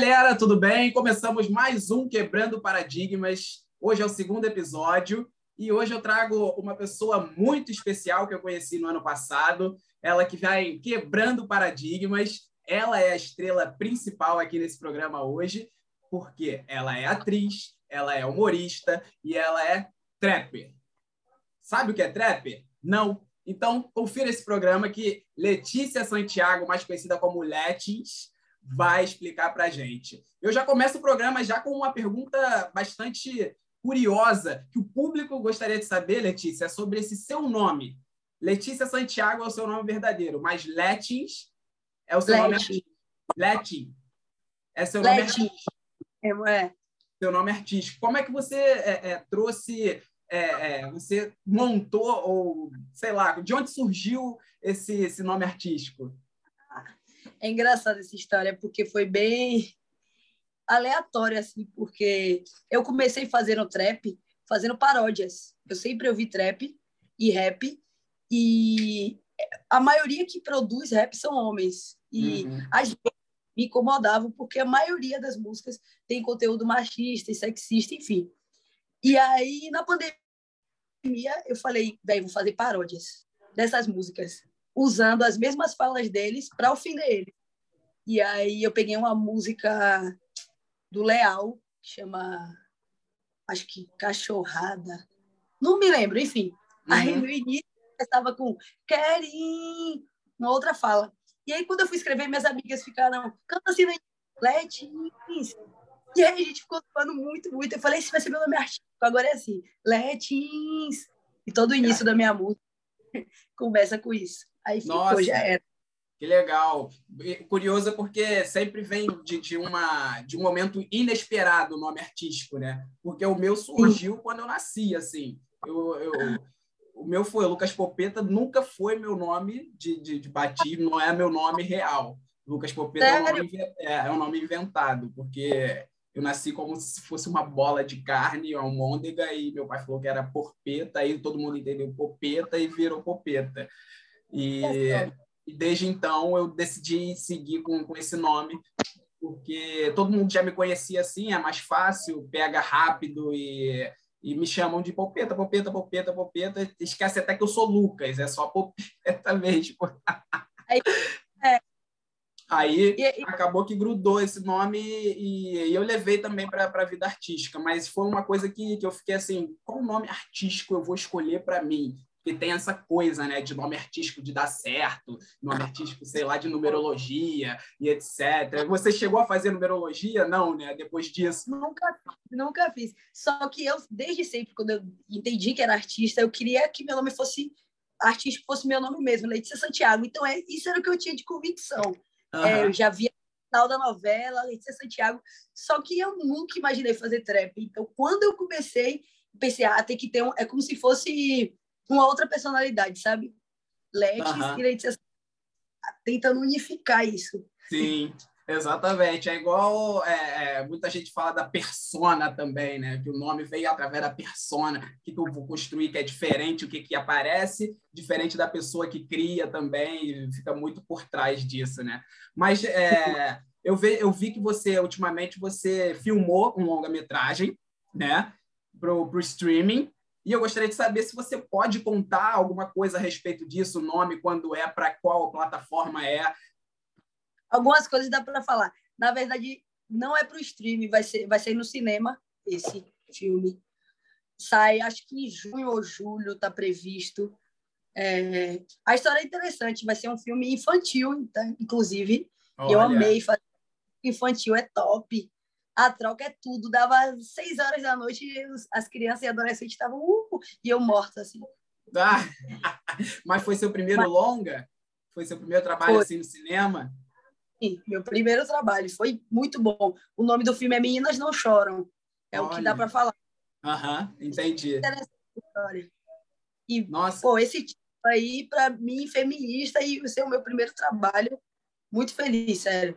galera, tudo bem? Começamos mais um Quebrando Paradigmas. Hoje é o segundo episódio e hoje eu trago uma pessoa muito especial que eu conheci no ano passado. Ela que vai quebrando paradigmas. Ela é a estrela principal aqui nesse programa hoje, porque ela é atriz, ela é humorista e ela é trapper. Sabe o que é trapper? Não. Então, confira esse programa que Letícia Santiago, mais conhecida como Letins, vai explicar para a gente. Eu já começo o programa já com uma pergunta bastante curiosa que o público gostaria de saber, Letícia, sobre esse seu nome. Letícia Santiago é o seu nome verdadeiro, mas Letins é o seu Leti. nome artístico. Letin é seu nome Leti. artístico. É, é. Seu nome artístico. Como é que você é, é, trouxe, é, é, você montou, ou sei lá, de onde surgiu esse, esse nome artístico? É engraçada essa história, porque foi bem aleatória, assim, porque eu comecei fazendo trap, fazendo paródias. Eu sempre ouvi trap e rap, e a maioria que produz rap são homens. E Uhum. vezes me incomodavam, porque a maioria das músicas tem conteúdo machista e sexista, enfim. E aí, na pandemia, eu falei, velho, vou fazer paródias dessas músicas, usando as mesmas falas deles para ofender eles. E aí eu peguei uma música do Leal, que chama, acho que Cachorrada. Não me lembro, enfim. Aí Uhum. no início eu estava com Querim, uma outra fala. E aí quando eu fui escrever, minhas amigas ficaram, canta assim, né? Letins. E aí a gente ficou falando muito, muito. Eu falei, esse vai ser meu nome artístico. Agora é assim, Letins. E todo o início da minha música começa com isso. Aí ficou, Nossa. já era. Que legal. Curioso porque sempre vem de, de, uma, de um momento inesperado o nome artístico, né? Porque o meu surgiu quando eu nasci, assim. Eu, eu- o meu foi Lucas Popeta, nunca foi meu nome de, de, de batismo, não é meu nome real. Lucas Popeta é um, nome, é, é um nome inventado, porque eu nasci como se fosse uma bola de carne, uma almôndega, e meu pai falou que era porpeta, aí todo mundo entendeu popeta e virou popeta. E, e desde então eu decidi seguir com, com esse nome, porque todo mundo já me conhecia assim, é mais fácil, pega rápido e, e me chamam de Popeta, Popeta, Popeta, Popeta. Esquece até que eu sou Lucas, é só Popeta mesmo. Aí, é. Aí E- acabou que grudou esse nome e, e eu levei também para a vida artística, mas foi uma coisa que, que eu fiquei assim, qual nome artístico eu vou escolher para mim? Porque tem essa coisa, né, de nome artístico de dar certo, nome artístico, sei lá, de numerologia e etc. Você chegou a fazer numerologia? Não, né? Depois disso. Nunca, nunca fiz. Só que eu, desde sempre, quando eu entendi que era artista, eu queria que meu nome fosse artístico, fosse meu nome mesmo, Letícia Santiago. Então, é, isso era o que eu tinha de convicção. É, eu já via o final da novela, Letícia Santiago, só que eu nunca imaginei fazer trap. Então, quando eu comecei, pensei, ah, tem que ter um. É como se fosse uma outra personalidade, sabe? E Letícia Santiago, tentando unificar isso. Sim, exatamente. É igual é, é, muita gente fala da persona também, né? Que o nome veio através da persona, que, vou construir que é diferente, o que, que aparece, diferente da pessoa que cria também, fica muito por trás disso, né? Mas é, eu, ve, eu vi que você, ultimamente, você filmou um longa-metragem, né? Pro, pro streaming. E eu gostaria de saber se você pode contar alguma coisa a respeito disso, o nome, quando é, para qual plataforma é, algumas coisas dá para falar. Na verdade, não é para o stream, vai ser, vai ser no cinema esse filme. Sai, acho que em junho ou julho está previsto. É, a história é interessante, vai ser um filme infantil, então, inclusive. Eu Olha. amei fazer. Infantil é top. A troca é tudo. Dava seis horas da noite e os- as crianças e adolescentes estavam uh, e eu morta assim. Ah, mas foi seu primeiro Mas- longa? Foi seu primeiro trabalho Foi. assim no cinema? Sim, meu primeiro trabalho foi muito bom. O nome do filme é Meninas Não Choram. É o que dá Olha. para falar. Aham, entendi. interessante a história. E, Nossa, pô, esse tipo aí, para mim, feminista, e ser o meu primeiro trabalho, muito feliz, sério.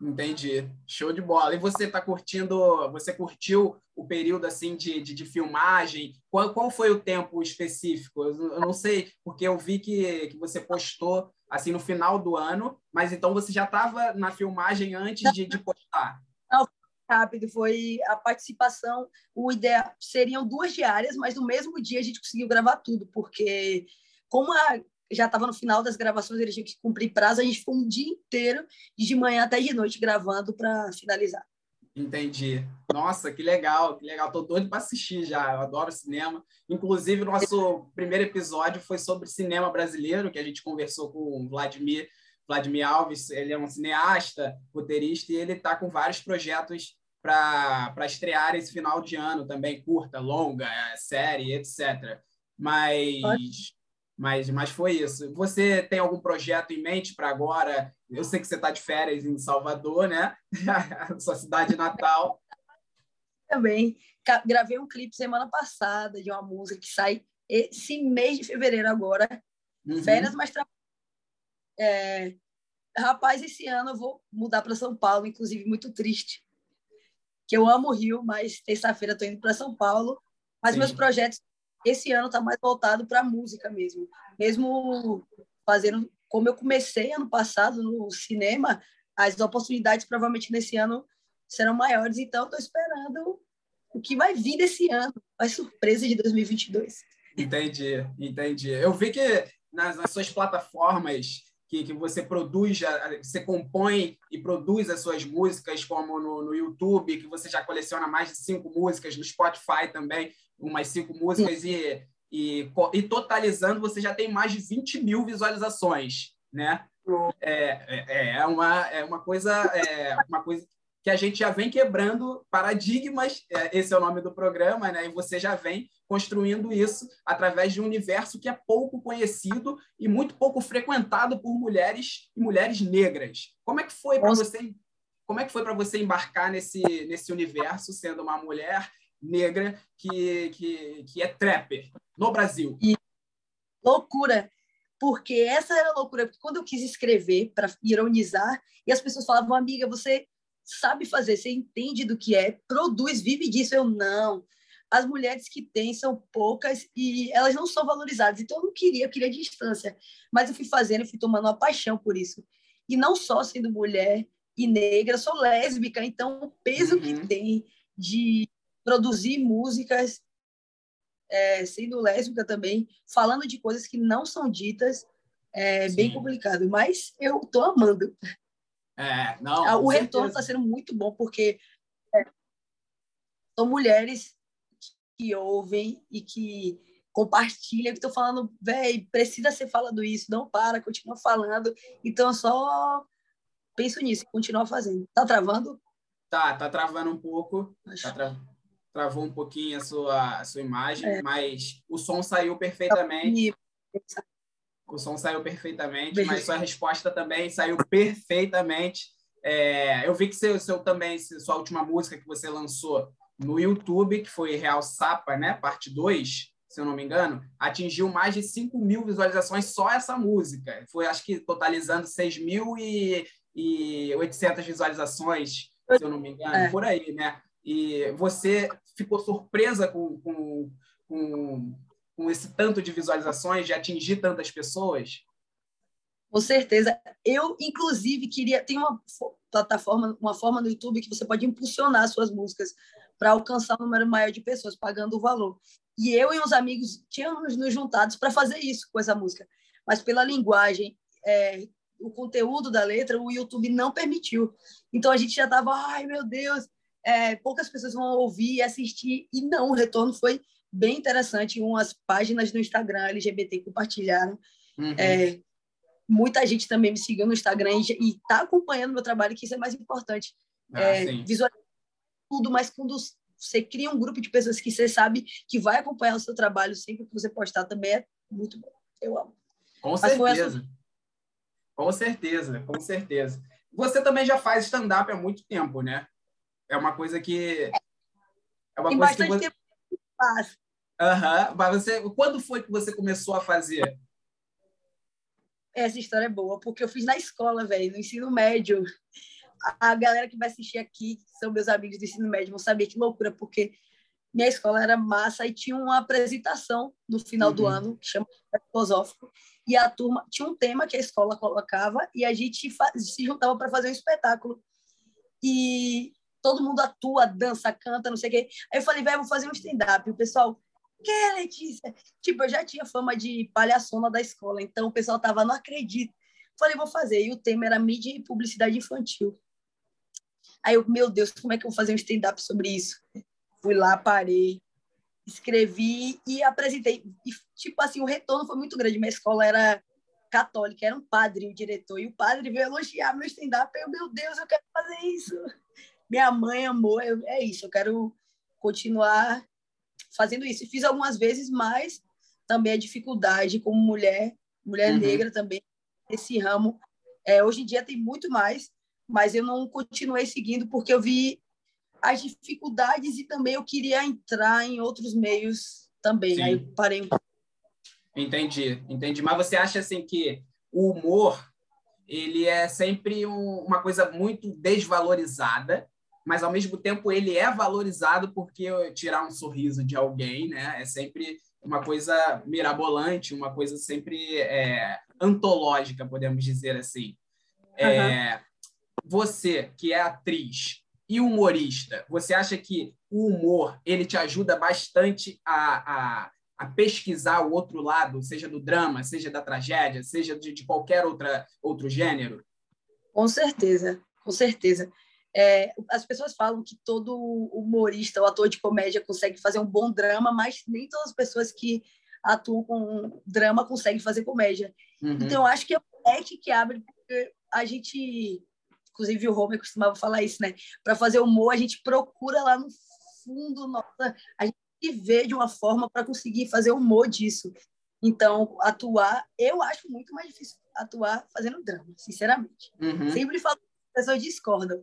Entendi. Show de bola. E você está curtindo? Você curtiu o período assim de, de, de filmagem? Qual, qual foi o tempo específico? Eu, eu não sei, porque eu vi que, que você postou assim no final do ano, mas então você já estava na filmagem antes de, de postar. rápido, foi a participação, o ideal seriam duas diárias, mas no mesmo dia a gente conseguiu gravar tudo, porque como a, já estava no final das gravações, eles tinham que cumprir prazo, a gente ficou um dia inteiro, de manhã até de noite, gravando para finalizar. Entendi. Nossa, que legal, que legal. Tô doido para assistir já. Eu adoro cinema. Inclusive, nosso primeiro episódio foi sobre cinema brasileiro, que a gente conversou com o Vladimir, Vladimir Alves. Ele é um cineasta, roteirista, e ele está com vários projetos para estrear esse final de ano também, curta, longa, série, etc. Mas mas, mas foi isso. Você tem algum projeto em mente para agora? Eu sei que você está de férias em Salvador, né? Sua cidade natal. Também. Gravei um clipe semana passada de uma música que sai esse mês de fevereiro agora. Uhum. Férias, mas tra... é... Rapaz, esse ano eu vou mudar para São Paulo, inclusive muito triste. Que eu amo o Rio, mas terça-feira estou indo para São Paulo. Mas Sim. meus projetos esse ano está mais voltado para música mesmo. Mesmo fazendo, como eu comecei ano passado no cinema, as oportunidades provavelmente nesse ano serão maiores. Então, estou esperando o que vai vir desse ano, as surpresas de 2022. Entendi, entendi. Eu vi que nas, nas suas plataformas que, que você produz, você compõe e produz as suas músicas, como no, no YouTube, que você já coleciona mais de cinco músicas, no Spotify também umas cinco músicas e, e, e, totalizando você já tem mais de 20 mil visualizações, né? É, é, é, uma, é uma coisa é uma coisa que a gente já vem quebrando paradigmas, é, esse é o nome do programa, né? E você já vem construindo isso através de um universo que é pouco conhecido e muito pouco frequentado por mulheres e mulheres negras. Como é que foi para você? Como é que foi para você embarcar nesse nesse universo sendo uma mulher negra que, que, que é trapper no Brasil. E loucura, porque essa era a loucura, porque quando eu quis escrever para ironizar, e as pessoas falavam, amiga, você sabe fazer, você entende do que é, produz, vive disso. Eu não. As mulheres que têm são poucas e elas não são valorizadas. Então eu não queria, eu queria distância. Mas eu fui fazendo, eu fui tomando uma paixão por isso. E não só sendo mulher e negra, sou lésbica, então o peso uhum. que tem de produzir músicas é, sendo lésbica também, falando de coisas que não são ditas, é Sim. bem complicado, mas eu tô amando. É, não, ah, o retorno está sendo muito bom, porque é, são mulheres que ouvem e que compartilham, que estão falando, velho, precisa ser falado isso, não para, continua falando. Então, eu só penso nisso, continuar fazendo. Tá travando? Tá, tá travando um pouco. Tá travando travou um pouquinho a sua, a sua imagem, é. mas o som saiu perfeitamente. O som saiu perfeitamente, mas sua resposta também saiu perfeitamente. É, eu vi que seu, seu também, sua última música que você lançou no YouTube, que foi Real Sapa, né? Parte 2, se eu não me engano, atingiu mais de 5 mil visualizações só essa música. Foi, acho que, totalizando 6.800 visualizações, se eu não me engano, é. por aí, né? E você ficou surpresa com, com, com, com esse tanto de visualizações, de atingir tantas pessoas? Com certeza. Eu, inclusive, queria. Tem uma plataforma, uma forma no YouTube que você pode impulsionar suas músicas para alcançar um número maior de pessoas, pagando o valor. E eu e uns amigos tínhamos nos juntados para fazer isso com essa música. Mas pela linguagem, é, o conteúdo da letra, o YouTube não permitiu. Então a gente já estava, ai meu Deus, é, poucas pessoas vão ouvir e assistir, e não, o retorno foi bem interessante. Umas páginas no Instagram LGBT compartilharam. Uhum. É, muita gente também me seguiu no Instagram e está acompanhando meu trabalho, que isso é mais importante. Ah, é, visualizar tudo, mas quando você cria um grupo de pessoas que você sabe que vai acompanhar o seu trabalho sempre que você postar, também é muito bom. Eu amo. Com mas certeza. Com certeza, com certeza. Você também já faz stand-up há muito tempo, né? É uma coisa que. É uma Tem coisa que você... tempo que faz. Uhum. Mas você, quando foi que você começou a fazer? Essa história é boa, porque eu fiz na escola, velho, no ensino médio. A galera que vai assistir aqui, que são meus amigos do ensino médio, vão saber que loucura, porque minha escola era massa e tinha uma apresentação no final uhum. do ano, que chama Filosófico, e a turma tinha um tema que a escola colocava e a gente se juntava para fazer um espetáculo. E todo mundo atua, dança, canta, não sei o quê. Aí eu falei, velho, vou fazer um stand-up. O pessoal, que Letícia? Tipo, eu já tinha fama de palhaçona da escola, então o pessoal tava, não acredito. Falei, vou fazer. E o tema era mídia e publicidade infantil. Aí eu, meu Deus, como é que eu vou fazer um stand-up sobre isso? Fui lá, parei, escrevi e apresentei. E, tipo assim, o retorno foi muito grande. Minha escola era católica, era um padre o diretor, e o padre veio elogiar meu stand-up. Eu, meu Deus, eu quero fazer isso. Minha mãe amou, eu, é isso, eu quero continuar fazendo isso. Fiz algumas vezes, mas também a dificuldade como mulher, mulher uhum. negra também, esse ramo. É, hoje em dia tem muito mais, mas eu não continuei seguindo porque eu vi as dificuldades e também eu queria entrar em outros meios também. Sim. Aí parei um Entendi, entendi. Mas você acha assim que o humor ele é sempre um, uma coisa muito desvalorizada, mas ao mesmo tempo ele é valorizado porque tirar um sorriso de alguém, né? É sempre uma coisa mirabolante, uma coisa sempre é, antológica, podemos dizer assim. Uhum. É, você, que é atriz e humorista, você acha que o humor ele te ajuda bastante a, a, a pesquisar o outro lado, seja do drama, seja da tragédia, seja de, de qualquer outra, outro gênero? Com certeza, com certeza. É, as pessoas falam que todo humorista ou ator de comédia consegue fazer um bom drama, mas nem todas as pessoas que atuam com drama conseguem fazer comédia. Uhum. Então, eu acho que é o leque que abre, porque a gente, inclusive o Homer costumava falar isso, né? Para fazer humor, a gente procura lá no fundo, nossa, a gente vê de uma forma para conseguir fazer humor disso. Então, atuar, eu acho muito mais difícil atuar fazendo drama, sinceramente. Uhum. Sempre falo as pessoas discordam,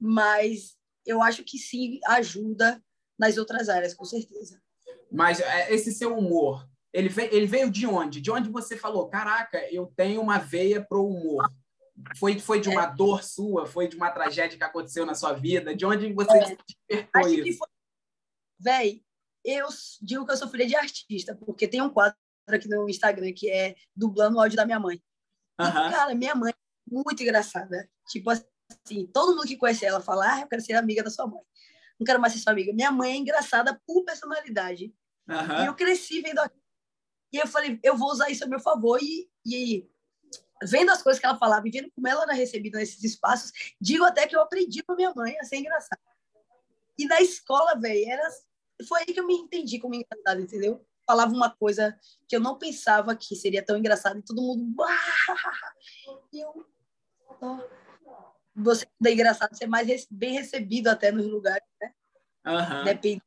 mas eu acho que sim ajuda nas outras áreas, com certeza. Mas é, esse seu humor, ele veio, ele veio de onde? De onde você falou, caraca, eu tenho uma veia pro humor? Foi, foi de uma é. dor sua? Foi de uma tragédia que aconteceu na sua vida? De onde você é. despertou acho isso? Que foi... Véi, eu digo que eu sou filha de artista, porque tem um quadro aqui no Instagram que é dublando o áudio da minha mãe. Uhum. E, cara, minha mãe é muito engraçada. Tipo assim, todo mundo que conhece ela fala, ah, eu quero ser amiga da sua mãe. Não quero mais ser sua amiga. Minha mãe é engraçada por personalidade. Uhum. E eu cresci vendo aquilo. E eu falei, eu vou usar isso a meu favor. E, e vendo as coisas que ela falava e vendo como ela era recebida nesses espaços, digo até que eu aprendi com a minha mãe a ser engraçada. E na escola, velho, era... foi aí que eu me entendi como engraçada, entendeu? Falava uma coisa que eu não pensava que seria tão engraçada e todo mundo. E eu. Você é engraçado ser mais bem recebido até nos lugares, né? Uhum. Depende.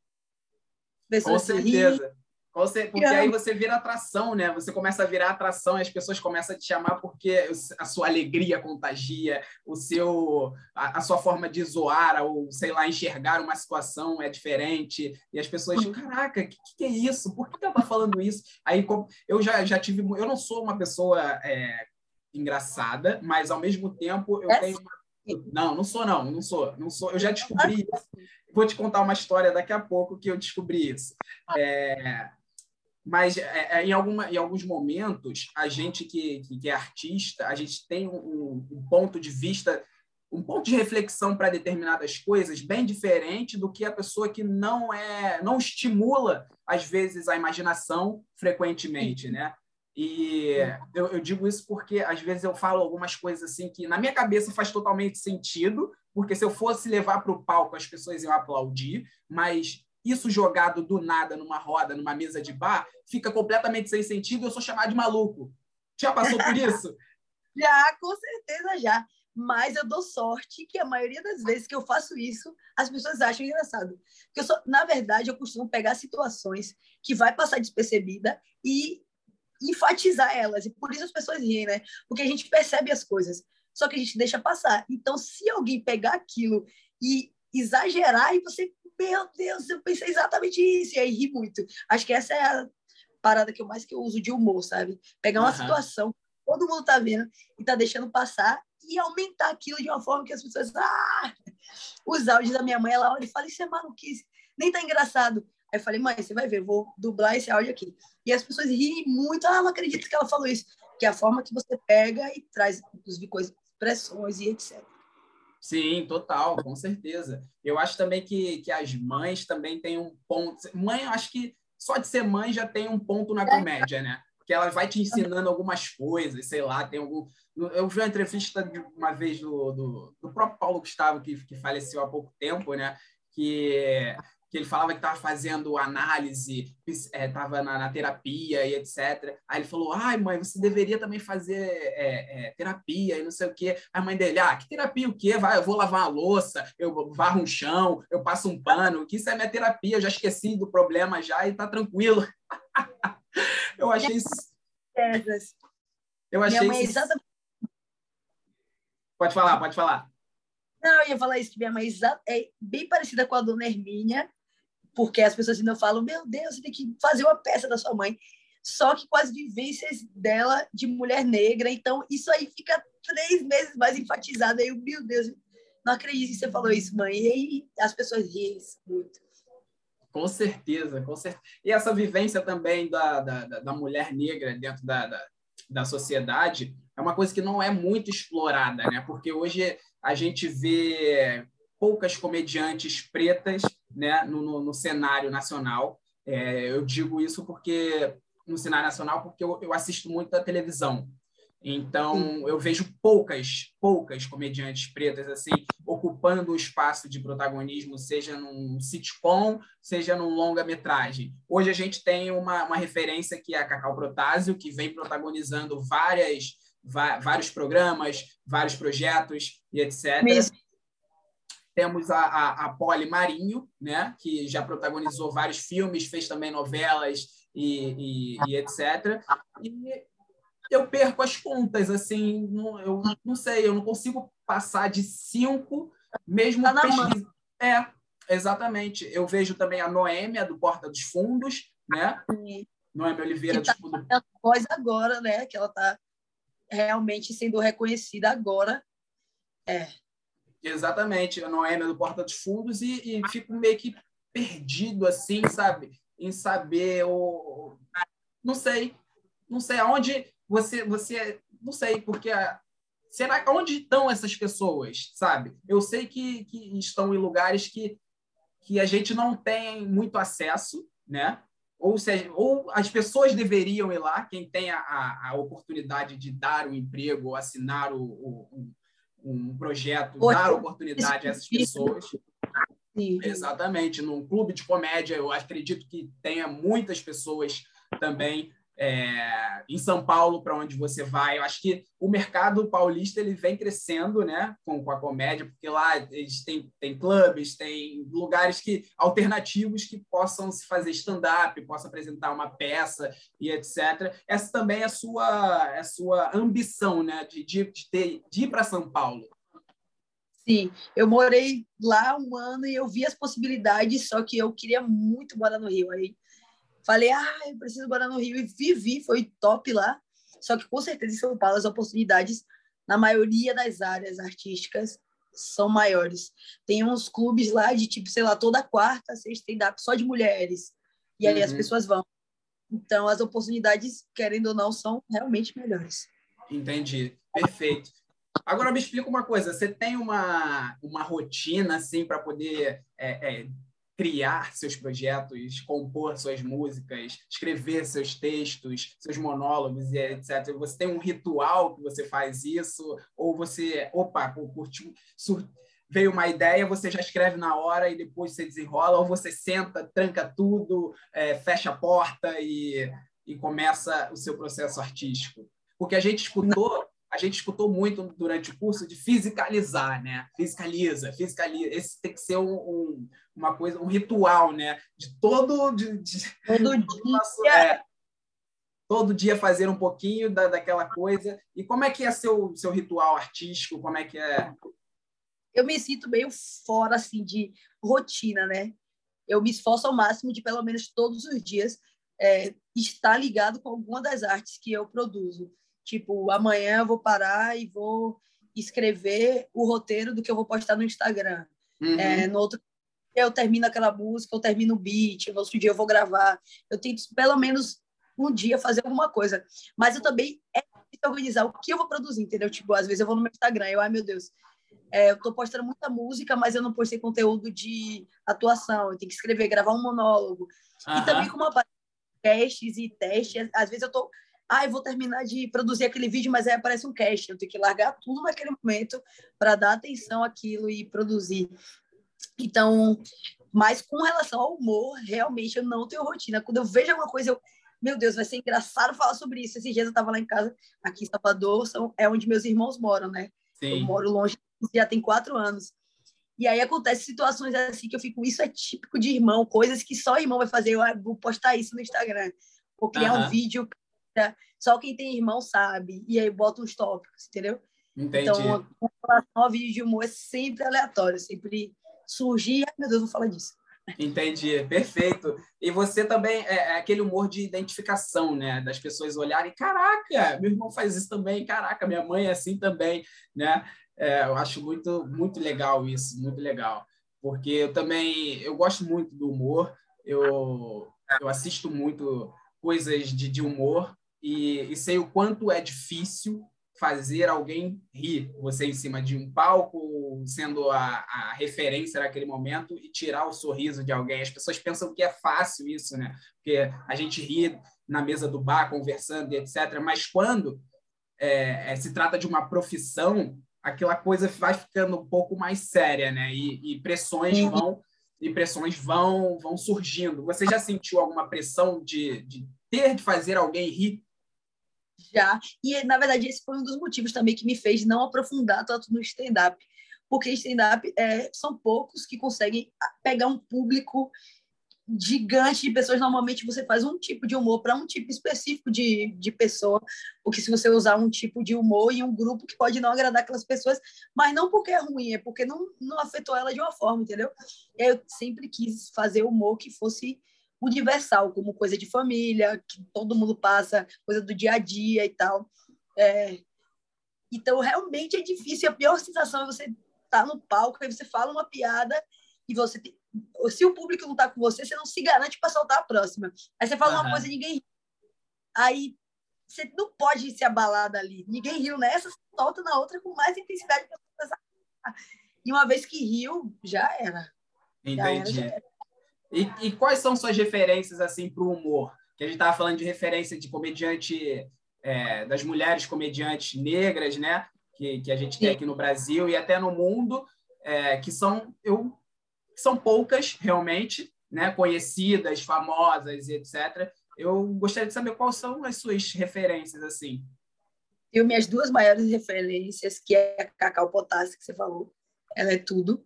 Com certeza. Porque aí você vira atração, né? Você começa a virar atração e as pessoas começam a te chamar porque a sua alegria contagia, o seu, a, a sua forma de zoar ou, sei lá, enxergar uma situação é diferente. E as pessoas, uhum. caraca, o que, que, é isso? Por que ela tá falando isso? Aí eu já, já tive... Eu não sou uma pessoa é, engraçada, mas ao mesmo tempo eu é tenho... Uma... Não, não sou não, não sou, não sou. Eu já descobri isso. Vou te contar uma história daqui a pouco que eu descobri isso. É, mas é, é, em, alguma, em alguns momentos, a gente que, que, que é artista, a gente tem um, um, ponto de vista, um ponto de reflexão para determinadas coisas bem diferente do que a pessoa que não é, não estimula, às vezes, a imaginação frequentemente, né? E eu, eu digo isso porque, às vezes, eu falo algumas coisas assim que, na minha cabeça, faz totalmente sentido, porque se eu fosse levar para o palco, as pessoas iam aplaudir, mas isso jogado do nada numa roda, numa mesa de bar, fica completamente sem sentido e eu sou chamado de maluco. Já passou por isso? já, com certeza já. Mas eu dou sorte que a maioria das vezes que eu faço isso, as pessoas acham engraçado. Porque eu sou, na verdade, eu costumo pegar situações que vai passar despercebida e enfatizar elas. E por isso as pessoas riem, né? Porque a gente percebe as coisas, só que a gente deixa passar. Então, se alguém pegar aquilo e exagerar, e você meu Deus, eu pensei exatamente isso, e aí ri muito. Acho que essa é a parada que eu mais que eu uso de humor, sabe? Pegar uma uhum. situação todo mundo tá vendo e tá deixando passar e aumentar aquilo de uma forma que as pessoas ah! os áudios da minha mãe ela olha e fala isso é maluquice nem tá engraçado aí eu falei mãe você vai ver vou dublar esse áudio aqui e as pessoas riem muito ah não acredito que ela falou isso que é a forma que você pega e traz inclusive coisas expressões e etc Sim, total, com certeza. Eu acho também que, que as mães também têm um ponto. Mãe, eu acho que só de ser mãe já tem um ponto na comédia, né? Porque ela vai te ensinando algumas coisas, sei lá, tem algum. Eu vi uma entrevista de uma vez do, do, do próprio Paulo Gustavo, que, que faleceu há pouco tempo, né? Que que ele falava que estava fazendo análise, estava é, na, na, terapia e etc. Aí ele falou: ai, mãe, você deveria também fazer é, é, terapia e não sei o quê. A mãe dele: ah, que terapia o quê? Vai, eu vou lavar uma louça, eu varro um chão, eu passo um pano, que isso é minha terapia, eu já esqueci do problema já e tá tranquilo. eu achei isso. Eu achei isso. Pode falar, pode falar. Não, eu ia falar isso, que minha mãe é bem parecida com a dona Hermínia, porque as pessoas ainda falam: meu Deus, você tem que fazer uma peça da sua mãe. Só que com as vivências dela de mulher negra, então isso aí fica três vezes mais enfatizado. Aí eu, meu Deus, não acredito que você falou isso, mãe. E aí as pessoas riem muito. Com certeza, com certeza. E essa vivência também da, da, da mulher negra dentro da, da, da sociedade é uma coisa que não é muito explorada, né? Porque hoje a gente vê poucas comediantes pretas né, no, no, no cenário nacional. É, eu digo isso porque no cenário nacional porque eu, eu assisto muito a televisão. Então, eu vejo poucas, poucas comediantes pretas assim ocupando o espaço de protagonismo, seja num sitcom, seja num longa-metragem. Hoje a gente tem uma, uma referência que é a Cacau Protásio, que vem protagonizando várias, vários programas, vários projetos e etc. Mesmo. Temos a, a, a Polly Marinho, né, que já protagonizou vários filmes, fez também novelas e, e, e etc. E eu perco as contas, assim, não, eu não sei, eu não consigo passar de cinco, mesmo tá pesquisa... É, exatamente. Eu vejo também a Noêmia, do Porta dos Fundos, né? Sim. Noêmia Oliveira que do tá Fundo. agora, né? Que ela está realmente sendo reconhecida agora. É. Exatamente, a Noêmia do Porta dos Fundos, e, e fico meio que perdido, assim, sabe? Em saber o. Não sei. Não sei aonde você. você não sei, porque. Será onde estão essas pessoas, sabe? Eu sei que, que estão em lugares que, que a gente não tem muito acesso, né? Ou, seja, ou as pessoas deveriam ir lá, quem tem a, a, a oportunidade de dar o um emprego, ou assinar o, o, um projeto, dar oportunidade a essas pessoas. Sim. Exatamente. Num clube de comédia, eu acredito que tenha muitas pessoas também é, em São Paulo, para onde você vai. Eu acho que o mercado paulista ele vem crescendo né, com, com a comédia, porque lá eles têm, têm clubes, tem lugares que alternativos que possam se fazer stand-up, possam apresentar uma peça e etc. Essa também é a sua, é a sua ambição né, de, de, de, ter, de ir para São Paulo. Sim, eu morei lá um ano e eu vi as possibilidades, só que eu queria muito morar no Rio. Aí Falei, ah, eu preciso morar no Rio e vivi, foi top lá. Só que com certeza em São Paulo as oportunidades na maioria das áreas artísticas são maiores. Tem uns clubes lá de tipo, sei lá, toda quarta, sexta stand-up só de mulheres. E aí uhum. as pessoas vão. Então as oportunidades, querendo ou não, são realmente melhores. Entendi. Perfeito. Agora me explica uma coisa, você tem uma, uma rotina assim para poder é, é, criar seus projetos, compor suas músicas, escrever seus textos, seus monólogos etc. Você tem um ritual que você faz isso? Ou você, opa, curtiu, veio uma ideia, você já escreve na hora e depois você desenrola? Ou você senta, tranca tudo, é, fecha a porta e, e começa o seu processo artístico? Porque a gente escutou gente escutou muito durante o curso de fisicalizar, né? Fiscaliza, fiscaliza. Esse tem que ser um, um, uma coisa, um ritual, né? De todo, de, de, todo dia. É, todo dia fazer um pouquinho da, daquela coisa. E como é que é seu seu ritual artístico? Como é que é? Eu me sinto meio fora assim de rotina, né? Eu me esforço ao máximo de pelo menos todos os dias é, estar ligado com alguma das artes que eu produzo. Tipo, amanhã eu vou parar e vou escrever o roteiro do que eu vou postar no Instagram. Uhum. É, no outro eu termino aquela música, eu termino o beat, no outro dia eu vou gravar. Eu tento, pelo menos, um dia fazer alguma coisa. Mas eu também é organizar o que eu vou produzir, entendeu? Tipo, às vezes eu vou no meu Instagram e eu, ai meu Deus, É, eu estou postando muita música, mas eu não postei conteúdo de atuação. Eu tenho que escrever, gravar um monólogo. Uhum. E também como testes e testes, às vezes eu tô ah, eu vou terminar de produzir aquele vídeo, mas aí aparece um cast, eu tenho que largar tudo naquele momento para dar atenção àquilo e produzir. Então, mas com relação ao humor, realmente eu não tenho rotina. Quando eu vejo alguma coisa, eu, meu Deus, vai ser engraçado falar sobre isso. Esses dias eu estava lá em casa, aqui em Salvador, são, é onde meus irmãos moram, né? Sim. Eu moro longe, já tem quatro anos. E aí acontece situações assim que eu fico, isso é típico de irmão, coisas que só irmão vai fazer. Eu vou postar isso no Instagram, vou criar uhum. um vídeo só quem tem irmão sabe. E aí bota uns tópicos, entendeu? Entendi. Então, relação ao vídeo de humor, é sempre aleatório, sempre surgir. Ai, meu Deus, vou falar disso. Entendi, perfeito. E você também é, é, aquele humor de identificação, né? Das pessoas olharem, caraca, meu irmão faz isso também, caraca, minha mãe é assim também, né? É, eu acho muito, muito legal isso, muito legal. Porque eu também, eu gosto muito do humor, eu, eu assisto muito coisas de, de humor, e, e sei o quanto é difícil fazer alguém rir, você em cima de um palco, sendo a, a, referência naquele momento e tirar o sorriso de alguém. As pessoas pensam que é fácil isso, né? Porque a gente ri na mesa do bar, conversando e etc. Mas quando é, é, se trata de uma profissão, aquela coisa vai ficando um pouco mais séria, né? E, e pressões vão e pressões vão vão surgindo. Você já sentiu alguma pressão de, de ter de fazer alguém rir já. E, na verdade, esse foi um dos motivos também que me fez não aprofundar tanto no stand-up. Porque stand-up é, são poucos que conseguem pegar um público gigante de pessoas. Normalmente você faz um tipo de humor para um tipo específico de, de pessoa, porque se você usar um tipo de humor em um grupo que pode não agradar aquelas pessoas, mas não porque é ruim, é porque não, não afetou ela de uma forma, entendeu? Eu sempre quis fazer humor que fosse universal, como coisa de família, que todo mundo passa, coisa do dia a dia e tal. É, então, realmente é difícil. A pior sensação é você estar tá no palco, aí você fala uma piada e você tem... se o público não está com você, você não se garante para soltar a próxima. Aí você fala uhum. uma coisa e ninguém Aí você não pode se abalar dali. Ninguém riu nessa, você solta na outra com mais intensidade. E uma vez que riu, já era. Entendi. Já era, já era. E, e quais são suas referências assim para o humor? Que a gente estava falando de referência de comediante é, das mulheres comediantes negras, né? Que, que a gente tem aqui no Brasil e até no mundo, é, que são eu são poucas realmente, né? Conhecidas, famosas, etc. Eu gostaria de saber quais são as suas referências assim. Eu minhas duas maiores referências, que é a Cacau Potassi que você falou, ela é tudo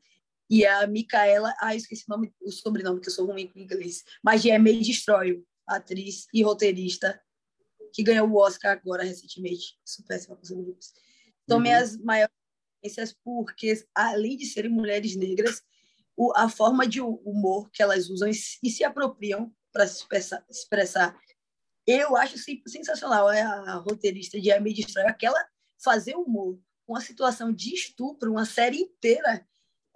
e a Micaela, ah, esqueci o, nome, o sobrenome, que eu sou ruim com inglês, mas é May Destroy, atriz e roteirista, que ganhou o Oscar agora recentemente. Sou péssima com. São uhum. minhas maiores referências, porque, além de serem mulheres negras, o, a forma de humor que elas usam e, e se apropriam para se expressar, expressar, eu acho sensacional. É a roteirista de Amy Destroy, aquela fazer humor, uma situação de estupro, uma série inteira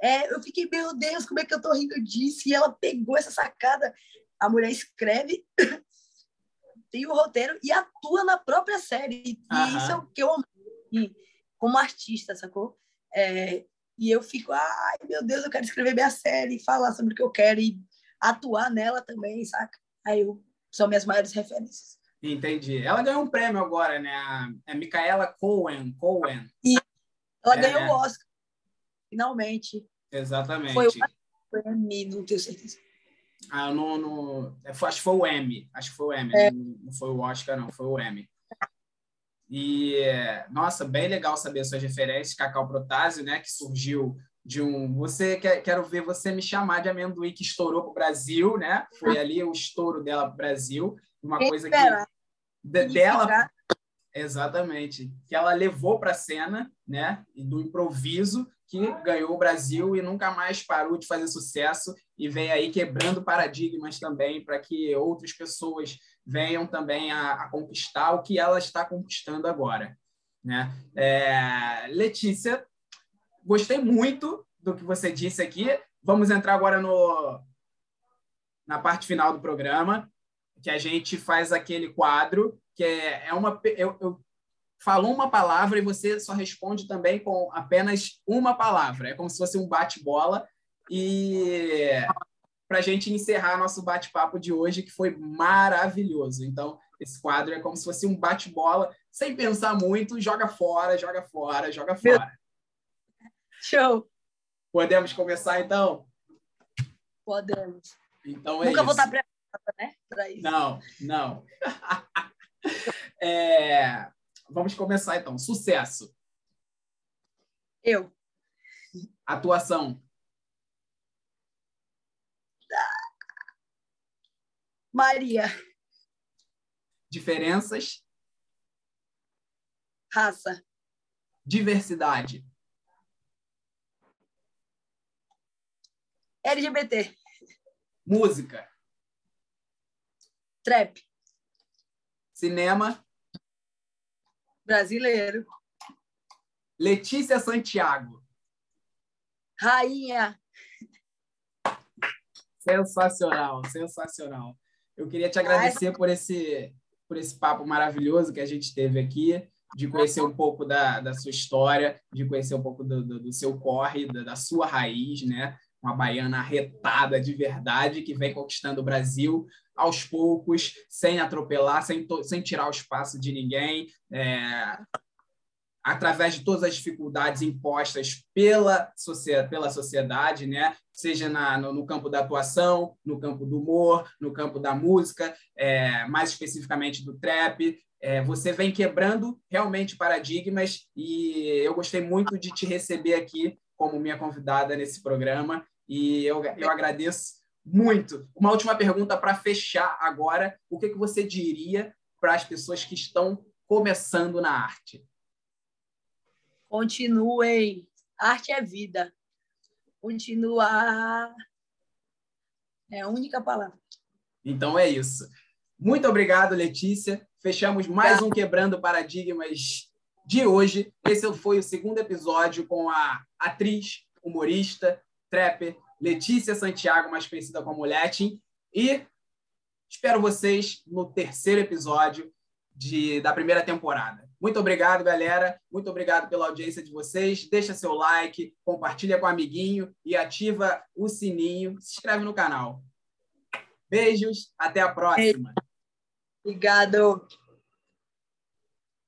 é, eu fiquei, meu Deus, como é que eu tô rindo disso? E ela pegou essa sacada. A mulher escreve, tem o roteiro e atua na própria série. E uhum. isso é o que eu amo como artista, sacou? É, e eu fico, ai, meu Deus, eu quero escrever minha série, falar sobre o que eu quero e atuar nela também, saca? Aí eu, são minhas maiores referências. Entendi. Ela ganhou um prêmio agora, né? A, a Micaela Cohen. Cohen. E ela é, ganhou o Oscar finalmente. Exatamente. Foi o M, não tenho certeza. Ah, no, no, é, acho que foi o M. Acho que foi o M. É. Não, foi o Oscar, não. Foi o M. E, nossa, bem legal saber suas referências. Cacau Protásio, né? Que surgiu de um... Você, quer, quero ver você me chamar de amendoim que estourou para o Brasil, né? Foi ali o estouro dela para o Brasil. Uma coisa que... De, dela... Exatamente. Que ela levou para a cena, né? Do improviso que ganhou o Brasil e nunca mais parou de fazer sucesso e vem aí quebrando paradigmas também para que outras pessoas venham também a, a, conquistar o que ela está conquistando agora. Né? É, Letícia, gostei muito do que você disse aqui. Vamos entrar agora no, na parte final do programa, que a gente faz aquele quadro, que é, é uma. Eu, eu falou uma palavra e você só responde também com apenas uma palavra. É como se fosse um bate-bola. E para a gente encerrar nosso bate-papo de hoje, que foi maravilhoso. Então, esse quadro é como se fosse um bate-bola, sem pensar muito, joga fora, joga fora, joga fora. Show! Podemos começar, então? Podemos. Então é Nunca isso. vou estar preparada, né? Pra isso. Não, não. É, Vamos começar, então. Sucesso. Eu. Atuação. Maria. Diferenças. Raça. Diversidade. LGBT. Música. Trap. Cinema. Brasileiro. Letícia Santiago. Rainha. Sensacional, sensacional. Eu queria te agradecer por esse, por esse papo maravilhoso que a gente teve aqui, de conhecer um pouco da, da sua história, de conhecer um pouco do, do, do seu corre, da, da sua raiz, né? Uma baiana arretada de verdade que vem conquistando o Brasil aos poucos, sem atropelar, sem, sem tirar o espaço de ninguém, é, através de todas as dificuldades impostas pela, socie- pela sociedade, né? seja na, no, no campo da atuação, no campo do humor, no campo da música, é, mais especificamente do trap. É, você vem quebrando realmente paradigmas e eu gostei muito de te receber aqui como minha convidada nesse programa e eu, eu agradeço muito. Uma última pergunta para fechar agora. O que, que você diria para as pessoas que estão começando na arte? Continuem. Arte é vida. Continuar. É a única palavra. Então é isso. Muito obrigado, Letícia. Fechamos mais um Quebrando Paradigmas de hoje. Esse foi o segundo episódio com a atriz, humorista, trapper Letícia Santiago, mais conhecida como Letin. E espero vocês no terceiro episódio de, da primeira temporada. Muito obrigado, galera. Muito obrigado pela audiência de vocês. Deixa seu like, compartilha com o amiguinho e ativa o sininho. Se inscreve no canal. Beijos, até a próxima. Obrigado.